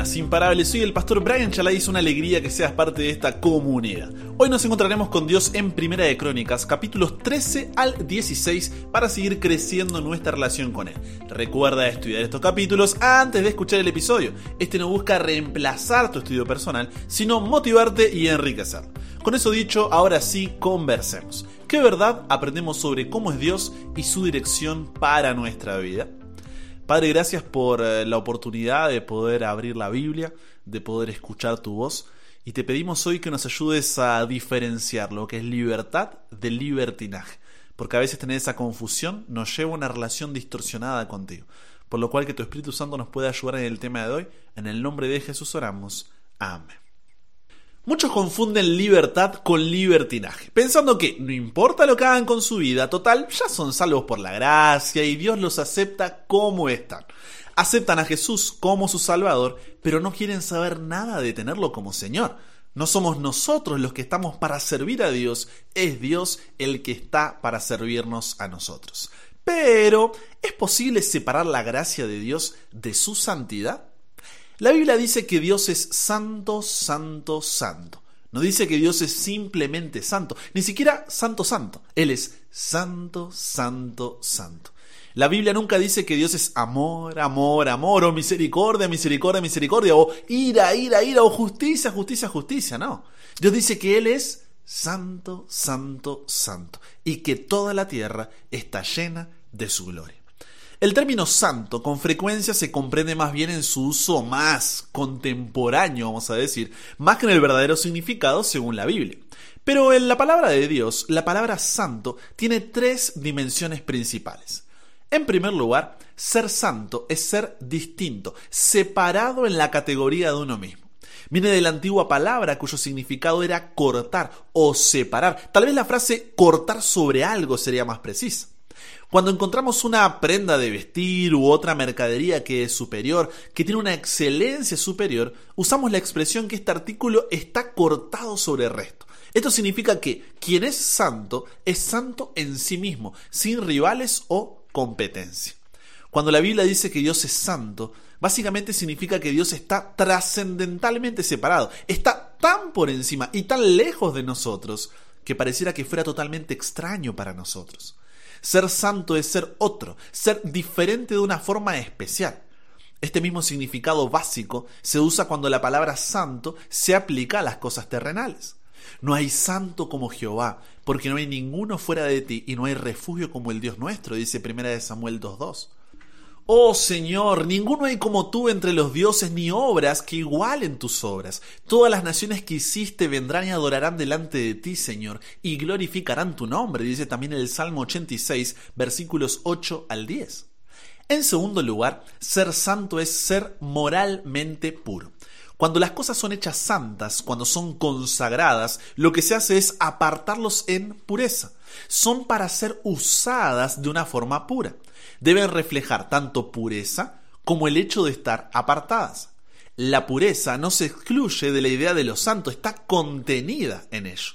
buenas, imparables. Soy el pastor Brian Chalai. Es una alegría que seas parte de esta comunidad. Hoy nos encontraremos con Dios en Primera de Crónicas, capítulos 13 al 16, para seguir creciendo nuestra relación con Él. Recuerda estudiar estos capítulos antes de escuchar el episodio. Este no busca reemplazar tu estudio personal, sino motivarte y enriquecer. Con eso dicho, ahora sí, conversemos. ¿Qué verdad aprendemos sobre cómo es Dios y su dirección para nuestra vida? Padre, gracias por eh, la oportunidad de poder abrir la Biblia, de poder escuchar tu voz. Y te pedimos hoy que nos ayudes a diferenciar lo que es libertad del libertinaje. Porque a veces tener esa confusión nos lleva a una relación distorsionada contigo. Por lo cual que tu Espíritu Santo nos pueda ayudar en el tema de hoy. En el nombre de Jesús oramos. Amén. Muchos confunden libertad con libertinaje, pensando que no importa lo que hagan con su vida, total, ya son salvos por la gracia y Dios los acepta como están. Aceptan a Jesús como su Salvador, pero no quieren saber nada de tenerlo como Señor. No somos nosotros los que estamos para servir a Dios, es Dios el que está para servirnos a nosotros. Pero, ¿es posible separar la gracia de Dios de su santidad? La Biblia dice que Dios es santo, santo, santo. No dice que Dios es simplemente santo, ni siquiera santo, santo. Él es santo, santo, santo. La Biblia nunca dice que Dios es amor, amor, amor, o misericordia, misericordia, misericordia, o ira, ira, ira, o justicia, justicia, justicia. No. Dios dice que Él es santo, santo, santo, y que toda la tierra está llena de su gloria. El término santo con frecuencia se comprende más bien en su uso más contemporáneo, vamos a decir, más que en el verdadero significado según la Biblia. Pero en la palabra de Dios, la palabra santo tiene tres dimensiones principales. En primer lugar, ser santo es ser distinto, separado en la categoría de uno mismo. Viene de la antigua palabra cuyo significado era cortar o separar. Tal vez la frase cortar sobre algo sería más precisa. Cuando encontramos una prenda de vestir u otra mercadería que es superior, que tiene una excelencia superior, usamos la expresión que este artículo está cortado sobre el resto. Esto significa que quien es santo es santo en sí mismo, sin rivales o competencia. Cuando la Biblia dice que Dios es santo, básicamente significa que Dios está trascendentalmente separado, está tan por encima y tan lejos de nosotros que pareciera que fuera totalmente extraño para nosotros. Ser santo es ser otro, ser diferente de una forma especial. Este mismo significado básico se usa cuando la palabra santo se aplica a las cosas terrenales. No hay santo como Jehová, porque no hay ninguno fuera de ti y no hay refugio como el Dios nuestro, dice 1 Samuel 2.2. Oh Señor, ninguno hay como tú entre los dioses, ni obras que igualen tus obras. Todas las naciones que hiciste vendrán y adorarán delante de ti, Señor, y glorificarán tu nombre, dice también el Salmo 86, versículos 8 al 10. En segundo lugar, ser santo es ser moralmente puro. Cuando las cosas son hechas santas, cuando son consagradas, lo que se hace es apartarlos en pureza. Son para ser usadas de una forma pura deben reflejar tanto pureza como el hecho de estar apartadas. La pureza no se excluye de la idea de lo santo, está contenida en ello.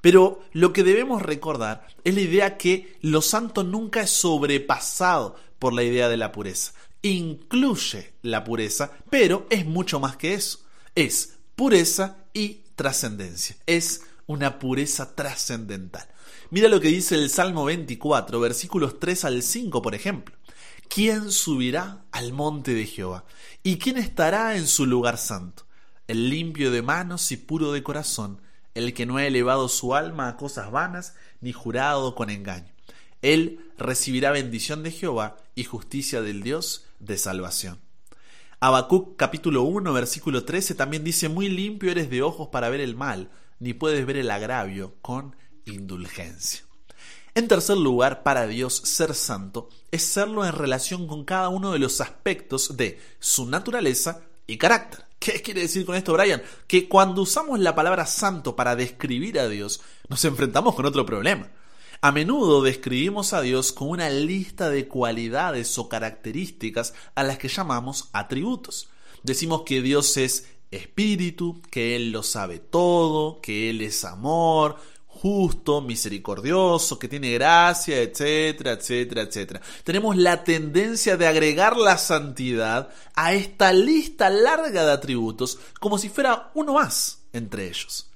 Pero lo que debemos recordar es la idea que lo santo nunca es sobrepasado por la idea de la pureza. Incluye la pureza, pero es mucho más que eso. Es pureza y trascendencia. Es una pureza trascendental. Mira lo que dice el Salmo 24, versículos 3 al 5, por ejemplo. ¿Quién subirá al monte de Jehová? ¿Y quién estará en su lugar santo? El limpio de manos y puro de corazón, el que no ha elevado su alma a cosas vanas, ni jurado con engaño. Él recibirá bendición de Jehová y justicia del Dios de salvación. Habacuc capítulo 1 versículo 13 también dice, muy limpio eres de ojos para ver el mal, ni puedes ver el agravio con indulgencia. En tercer lugar, para Dios ser santo es serlo en relación con cada uno de los aspectos de su naturaleza y carácter. ¿Qué quiere decir con esto, Brian? Que cuando usamos la palabra santo para describir a Dios, nos enfrentamos con otro problema. A menudo describimos a Dios con una lista de cualidades o características a las que llamamos atributos. Decimos que Dios es espíritu, que Él lo sabe todo, que Él es amor, justo, misericordioso, que tiene gracia, etcétera, etcétera, etcétera. Tenemos la tendencia de agregar la santidad a esta lista larga de atributos como si fuera uno más entre ellos.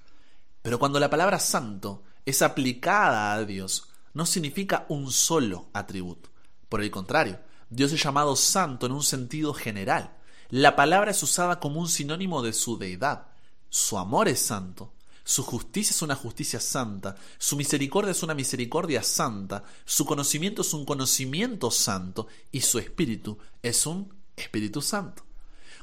Pero cuando la palabra santo es aplicada a Dios, no significa un solo atributo. Por el contrario, Dios es llamado santo en un sentido general. La palabra es usada como un sinónimo de su deidad. Su amor es santo, su justicia es una justicia santa, su misericordia es una misericordia santa, su conocimiento es un conocimiento santo y su espíritu es un espíritu santo.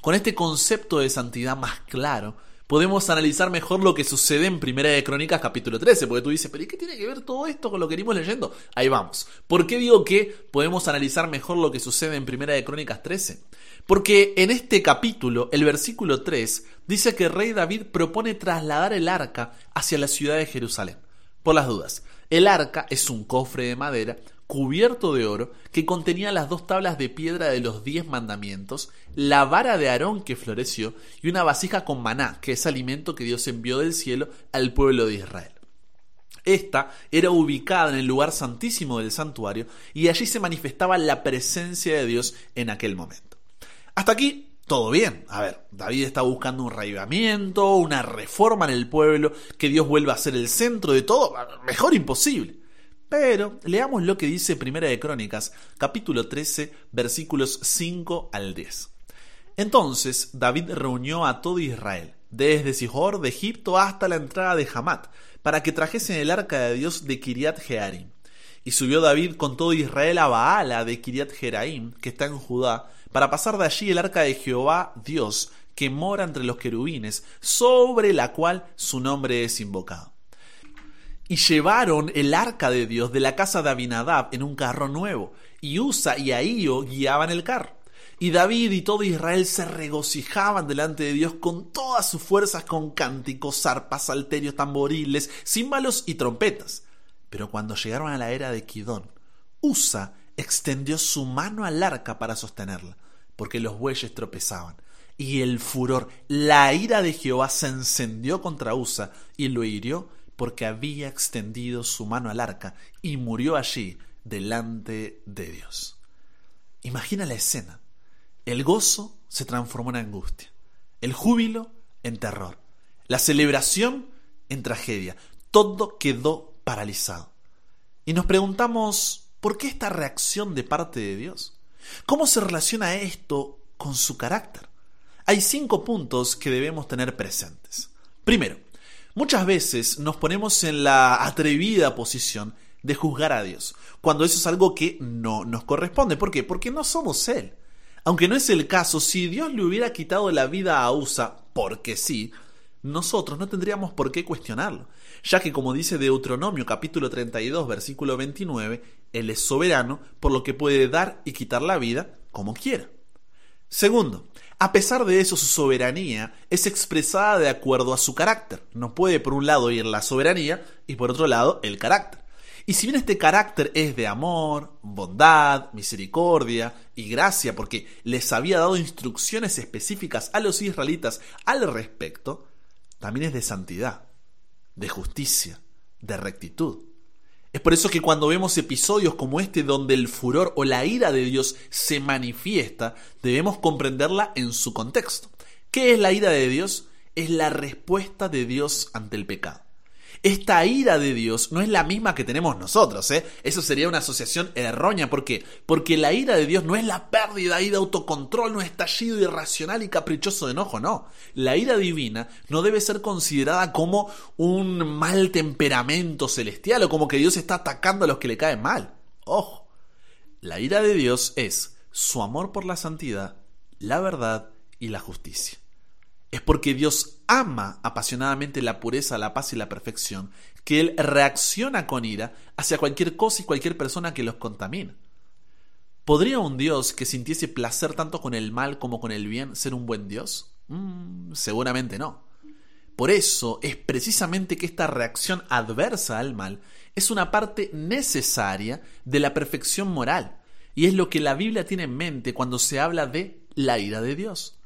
Con este concepto de santidad más claro, podemos analizar mejor lo que sucede en Primera de Crónicas capítulo 13, porque tú dices, pero ¿y qué tiene que ver todo esto con lo que venimos leyendo? Ahí vamos. ¿Por qué digo que podemos analizar mejor lo que sucede en Primera de Crónicas 13? Porque en este capítulo, el versículo 3, dice que el rey David propone trasladar el arca hacia la ciudad de Jerusalén. Por las dudas, el arca es un cofre de madera cubierto de oro que contenía las dos tablas de piedra de los diez mandamientos, la vara de Aarón que floreció y una vasija con maná, que es alimento que Dios envió del cielo al pueblo de Israel. Esta era ubicada en el lugar santísimo del santuario y allí se manifestaba la presencia de Dios en aquel momento. Hasta aquí todo bien. A ver, David está buscando un reavivamiento, una reforma en el pueblo, que Dios vuelva a ser el centro de todo. Mejor imposible. Pero leamos lo que dice Primera de Crónicas, capítulo 13, versículos 5 al 10. Entonces David reunió a todo Israel, desde Sihor de Egipto hasta la entrada de Hamat, para que trajesen el arca de Dios de Kiriat Jearim. Y subió David con todo Israel a Baala de Kiriat Jeraim, que está en Judá, para pasar de allí el arca de Jehová Dios, que mora entre los querubines, sobre la cual su nombre es invocado y llevaron el arca de Dios de la casa de Abinadab en un carro nuevo, y Usa y Ahío guiaban el carro. Y David y todo Israel se regocijaban delante de Dios con todas sus fuerzas, con cánticos, zarpas, salterios, tamboriles, címbalos y trompetas. Pero cuando llegaron a la era de Kidón, Usa extendió su mano al arca para sostenerla, porque los bueyes tropezaban. Y el furor, la ira de Jehová se encendió contra Usa y lo hirió porque había extendido su mano al arca y murió allí delante de Dios. Imagina la escena. El gozo se transformó en angustia, el júbilo en terror, la celebración en tragedia. Todo quedó paralizado. Y nos preguntamos, ¿por qué esta reacción de parte de Dios? ¿Cómo se relaciona esto con su carácter? Hay cinco puntos que debemos tener presentes. Primero, Muchas veces nos ponemos en la atrevida posición de juzgar a Dios, cuando eso es algo que no nos corresponde. ¿Por qué? Porque no somos Él. Aunque no es el caso, si Dios le hubiera quitado la vida a Usa, porque sí, nosotros no tendríamos por qué cuestionarlo, ya que como dice Deuteronomio capítulo 32 versículo 29, Él es soberano, por lo que puede dar y quitar la vida como quiera. Segundo, a pesar de eso, su soberanía es expresada de acuerdo a su carácter. No puede por un lado ir la soberanía y por otro lado el carácter. Y si bien este carácter es de amor, bondad, misericordia y gracia, porque les había dado instrucciones específicas a los israelitas al respecto, también es de santidad, de justicia, de rectitud. Es por eso que cuando vemos episodios como este donde el furor o la ira de Dios se manifiesta, debemos comprenderla en su contexto. ¿Qué es la ira de Dios? Es la respuesta de Dios ante el pecado. Esta ira de Dios no es la misma que tenemos nosotros, ¿eh? Eso sería una asociación errónea. ¿Por qué? Porque la ira de Dios no es la pérdida ahí de autocontrol, no es estallido irracional y caprichoso de enojo, no. La ira divina no debe ser considerada como un mal temperamento celestial o como que Dios está atacando a los que le caen mal. Ojo, la ira de Dios es su amor por la santidad, la verdad y la justicia es porque Dios ama apasionadamente la pureza, la paz y la perfección, que Él reacciona con ira hacia cualquier cosa y cualquier persona que los contamina. ¿Podría un Dios que sintiese placer tanto con el mal como con el bien ser un buen Dios? Mm, seguramente no. Por eso es precisamente que esta reacción adversa al mal es una parte necesaria de la perfección moral, y es lo que la Biblia tiene en mente cuando se habla de la ira de Dios.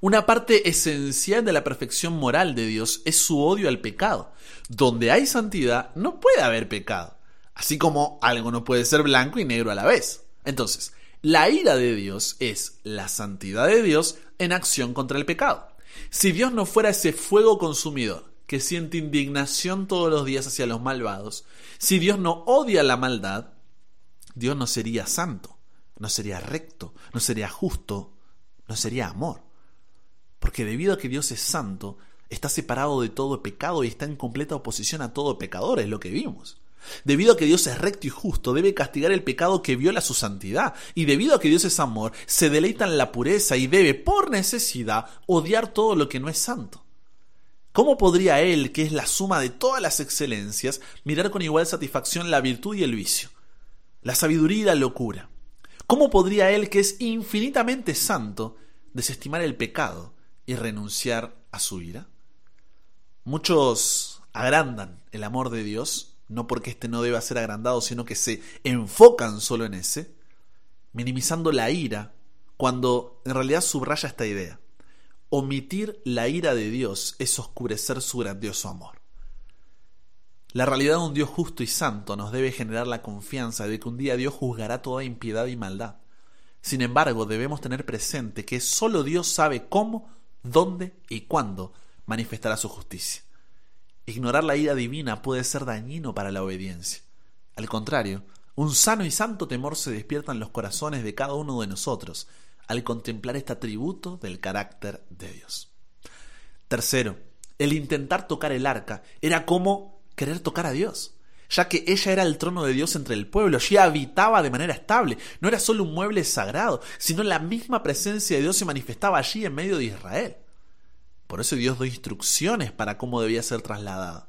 Una parte esencial de la perfección moral de Dios es su odio al pecado. Donde hay santidad, no puede haber pecado. Así como algo no puede ser blanco y negro a la vez. Entonces, la ira de Dios es la santidad de Dios en acción contra el pecado. Si Dios no fuera ese fuego consumidor que siente indignación todos los días hacia los malvados, si Dios no odia la maldad, Dios no sería santo, no sería recto, no sería justo, no sería amor. Porque debido a que Dios es santo, está separado de todo pecado y está en completa oposición a todo pecador, es lo que vimos. Debido a que Dios es recto y justo, debe castigar el pecado que viola su santidad. Y debido a que Dios es amor, se deleita en la pureza y debe, por necesidad, odiar todo lo que no es santo. ¿Cómo podría Él, que es la suma de todas las excelencias, mirar con igual satisfacción la virtud y el vicio, la sabiduría y la locura? ¿Cómo podría Él, que es infinitamente santo, desestimar el pecado y renunciar a su ira? Muchos agrandan el amor de Dios, no porque éste no deba ser agrandado, sino que se enfocan solo en ese, minimizando la ira, cuando en realidad subraya esta idea. Omitir la ira de Dios es oscurecer su grandioso amor. La realidad de un Dios justo y santo nos debe generar la confianza de que un día Dios juzgará toda impiedad y maldad. Sin embargo, debemos tener presente que solo Dios sabe cómo, dónde y cuándo manifestará su justicia. Ignorar la ira divina puede ser dañino para la obediencia. Al contrario, un sano y santo temor se despierta en los corazones de cada uno de nosotros al contemplar este atributo del carácter de Dios. Tercero, el intentar tocar el arca era como querer tocar a Dios, ya que ella era el trono de Dios entre el pueblo, allí habitaba de manera estable, no era solo un mueble sagrado, sino la misma presencia de Dios se manifestaba allí en medio de Israel. Por eso Dios dio instrucciones para cómo debía ser trasladada.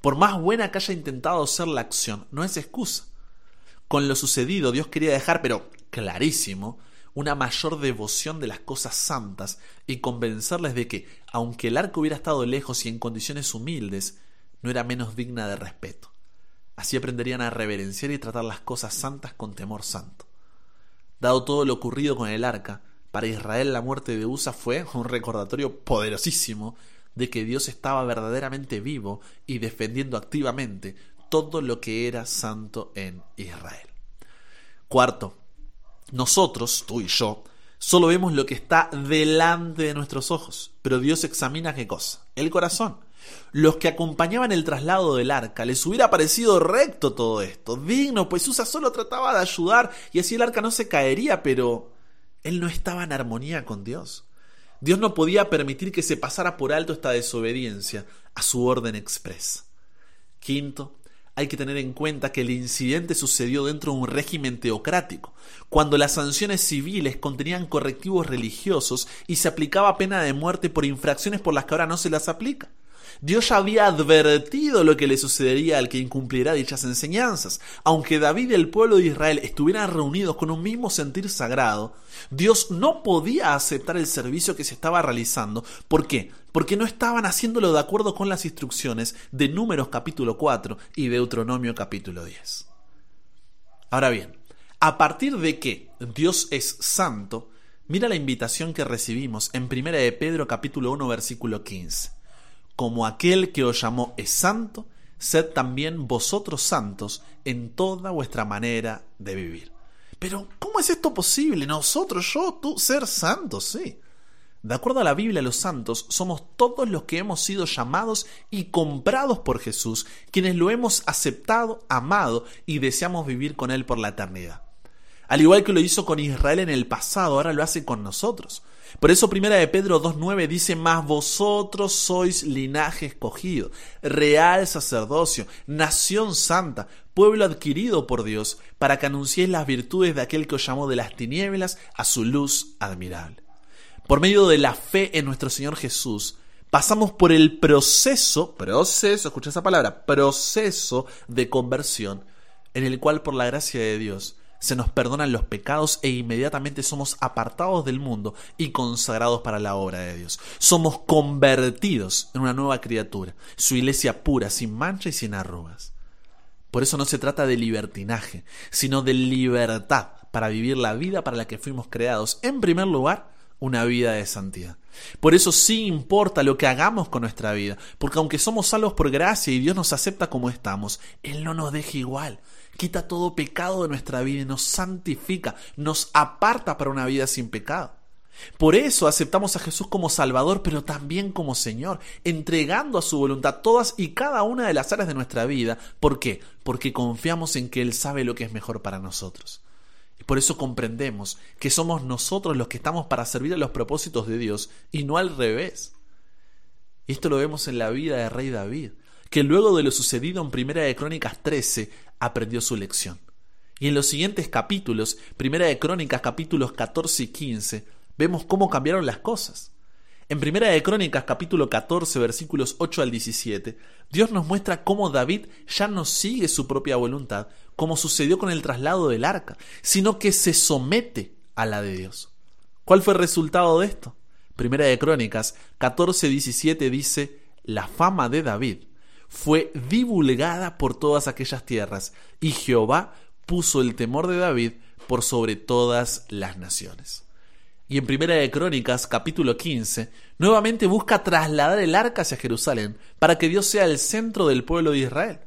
Por más buena que haya intentado ser la acción, no es excusa. Con lo sucedido, Dios quería dejar, pero clarísimo, una mayor devoción de las cosas santas y convencerles de que, aunque el arco hubiera estado lejos y en condiciones humildes, no era menos digna de respeto. Así aprenderían a reverenciar y tratar las cosas santas con temor santo. Dado todo lo ocurrido con el arca, para Israel la muerte de Usa fue un recordatorio poderosísimo de que Dios estaba verdaderamente vivo y defendiendo activamente todo lo que era santo en Israel. Cuarto, nosotros, tú y yo, solo vemos lo que está delante de nuestros ojos, pero Dios examina qué cosa, el corazón. Los que acompañaban el traslado del arca les hubiera parecido recto todo esto, digno, pues Usa solo trataba de ayudar y así el arca no se caería, pero él no estaba en armonía con Dios. Dios no podía permitir que se pasara por alto esta desobediencia a su orden expresa. Quinto, hay que tener en cuenta que el incidente sucedió dentro de un régimen teocrático, cuando las sanciones civiles contenían correctivos religiosos y se aplicaba pena de muerte por infracciones por las que ahora no se las aplica. Dios ya había advertido lo que le sucedería al que incumpliera dichas enseñanzas. Aunque David y el pueblo de Israel estuvieran reunidos con un mismo sentir sagrado, Dios no podía aceptar el servicio que se estaba realizando. ¿Por qué? Porque no estaban haciéndolo de acuerdo con las instrucciones de Números capítulo 4 y Deuteronomio capítulo 10. Ahora bien, a partir de que Dios es santo, mira la invitación que recibimos en 1 de Pedro capítulo 1 versículo 15 como aquel que os llamó es santo, sed también vosotros santos en toda vuestra manera de vivir. Pero, ¿cómo es esto posible? Nosotros, yo, tú, ser santos, sí. De acuerdo a la Biblia, los santos somos todos los que hemos sido llamados y comprados por Jesús, quienes lo hemos aceptado, amado y deseamos vivir con Él por la eternidad. Al igual que lo hizo con Israel en el pasado, ahora lo hace con nosotros. Por eso primera de Pedro 2.9 dice, más vosotros sois linaje escogido, real sacerdocio, nación santa, pueblo adquirido por Dios, para que anunciéis las virtudes de aquel que os llamó de las tinieblas a su luz admirable. Por medio de la fe en nuestro Señor Jesús, pasamos por el proceso, proceso, escucha esa palabra, proceso de conversión, en el cual por la gracia de Dios, se nos perdonan los pecados e inmediatamente somos apartados del mundo y consagrados para la obra de Dios. Somos convertidos en una nueva criatura, su iglesia pura, sin mancha y sin arrugas. Por eso no se trata de libertinaje, sino de libertad para vivir la vida para la que fuimos creados, en primer lugar, una vida de santidad. Por eso sí importa lo que hagamos con nuestra vida, porque aunque somos salvos por gracia y Dios nos acepta como estamos, Él no nos deja igual. Quita todo pecado de nuestra vida y nos santifica, nos aparta para una vida sin pecado. Por eso aceptamos a Jesús como Salvador, pero también como Señor, entregando a su voluntad todas y cada una de las áreas de nuestra vida. ¿Por qué? Porque confiamos en que Él sabe lo que es mejor para nosotros. Y por eso comprendemos que somos nosotros los que estamos para servir a los propósitos de Dios y no al revés. Y esto lo vemos en la vida del rey David, que luego de lo sucedido en Primera de Crónicas 13 aprendió su lección. Y en los siguientes capítulos, Primera de Crónicas capítulos 14 y 15, vemos cómo cambiaron las cosas. En Primera de Crónicas capítulo 14 versículos 8 al 17, Dios nos muestra cómo David ya no sigue su propia voluntad, como sucedió con el traslado del arca, sino que se somete a la de Dios. ¿Cuál fue el resultado de esto? Primera de Crónicas 14 17 dice, la fama de David fue divulgada por todas aquellas tierras, y Jehová puso el temor de David por sobre todas las naciones. Y en Primera de Crónicas, capítulo 15, nuevamente busca trasladar el arca hacia Jerusalén para que Dios sea el centro del pueblo de Israel.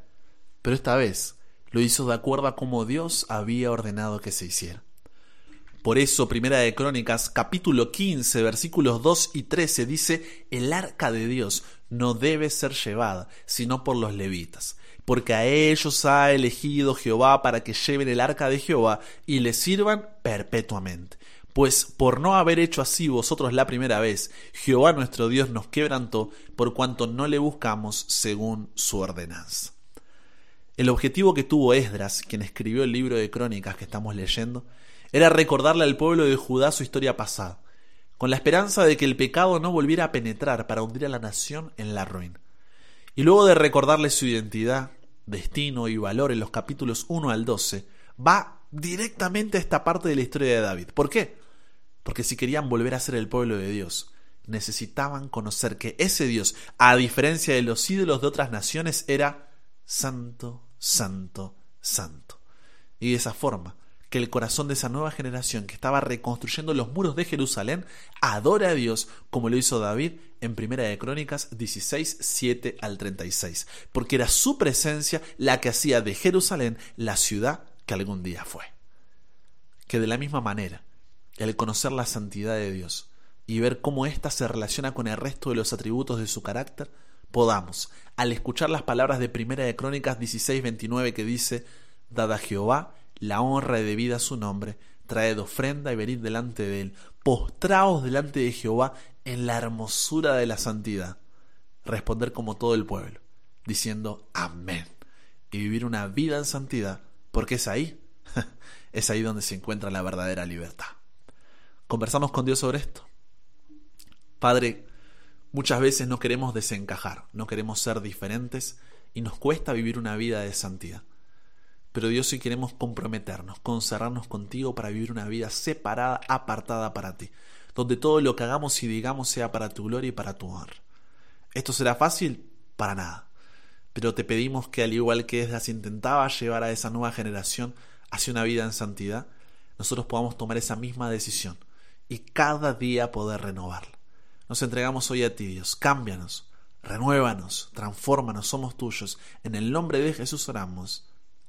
Pero esta vez lo hizo de acuerdo a como Dios había ordenado que se hiciera. Por eso, Primera de Crónicas, capítulo 15, versículos 2 y 13 dice, el arca de Dios no debe ser llevada, sino por los levitas, porque a ellos ha elegido Jehová para que lleven el arca de Jehová y le sirvan perpetuamente pues por no haber hecho así vosotros la primera vez, Jehová nuestro Dios nos quebrantó por cuanto no le buscamos según su ordenanza. El objetivo que tuvo Esdras, quien escribió el libro de crónicas que estamos leyendo, era recordarle al pueblo de Judá su historia pasada, con la esperanza de que el pecado no volviera a penetrar para hundir a la nación en la ruina. Y luego de recordarle su identidad, destino y valor en los capítulos 1 al 12, va directamente a esta parte de la historia de David. ¿Por qué? Porque si querían volver a ser el pueblo de Dios, necesitaban conocer que ese Dios, a diferencia de los ídolos de otras naciones, era santo, santo, santo. Y de esa forma, que el corazón de esa nueva generación que estaba reconstruyendo los muros de Jerusalén adore a Dios como lo hizo David en Primera de Crónicas 16, 7 al 36, porque era su presencia la que hacía de Jerusalén la ciudad que algún día fue. Que de la misma manera, el conocer la santidad de Dios y ver cómo ésta se relaciona con el resto de los atributos de su carácter, podamos, al escuchar las palabras de Primera de Crónicas 16:29 que dice, Dada Jehová la honra debida a su nombre, traed ofrenda y venid delante de él, postraos delante de Jehová en la hermosura de la santidad. Responder como todo el pueblo, diciendo Amén, y vivir una vida en santidad, porque es ahí, es ahí donde se encuentra la verdadera libertad. Conversamos con Dios sobre esto. Padre, muchas veces no queremos desencajar, no queremos ser diferentes y nos cuesta vivir una vida de santidad. Pero Dios sí queremos comprometernos, consagrarnos contigo para vivir una vida separada, apartada para ti, donde todo lo que hagamos y digamos sea para tu gloria y para tu honor. ¿Esto será fácil? Para nada. Pero te pedimos que al igual que Esdras intentaba llevar a esa nueva generación hacia una vida en santidad, nosotros podamos tomar esa misma decisión y cada día poder renovarla. Nos entregamos hoy a ti, Dios. Cámbianos, renuévanos, transfórmanos, somos tuyos. En el nombre de Jesús oramos.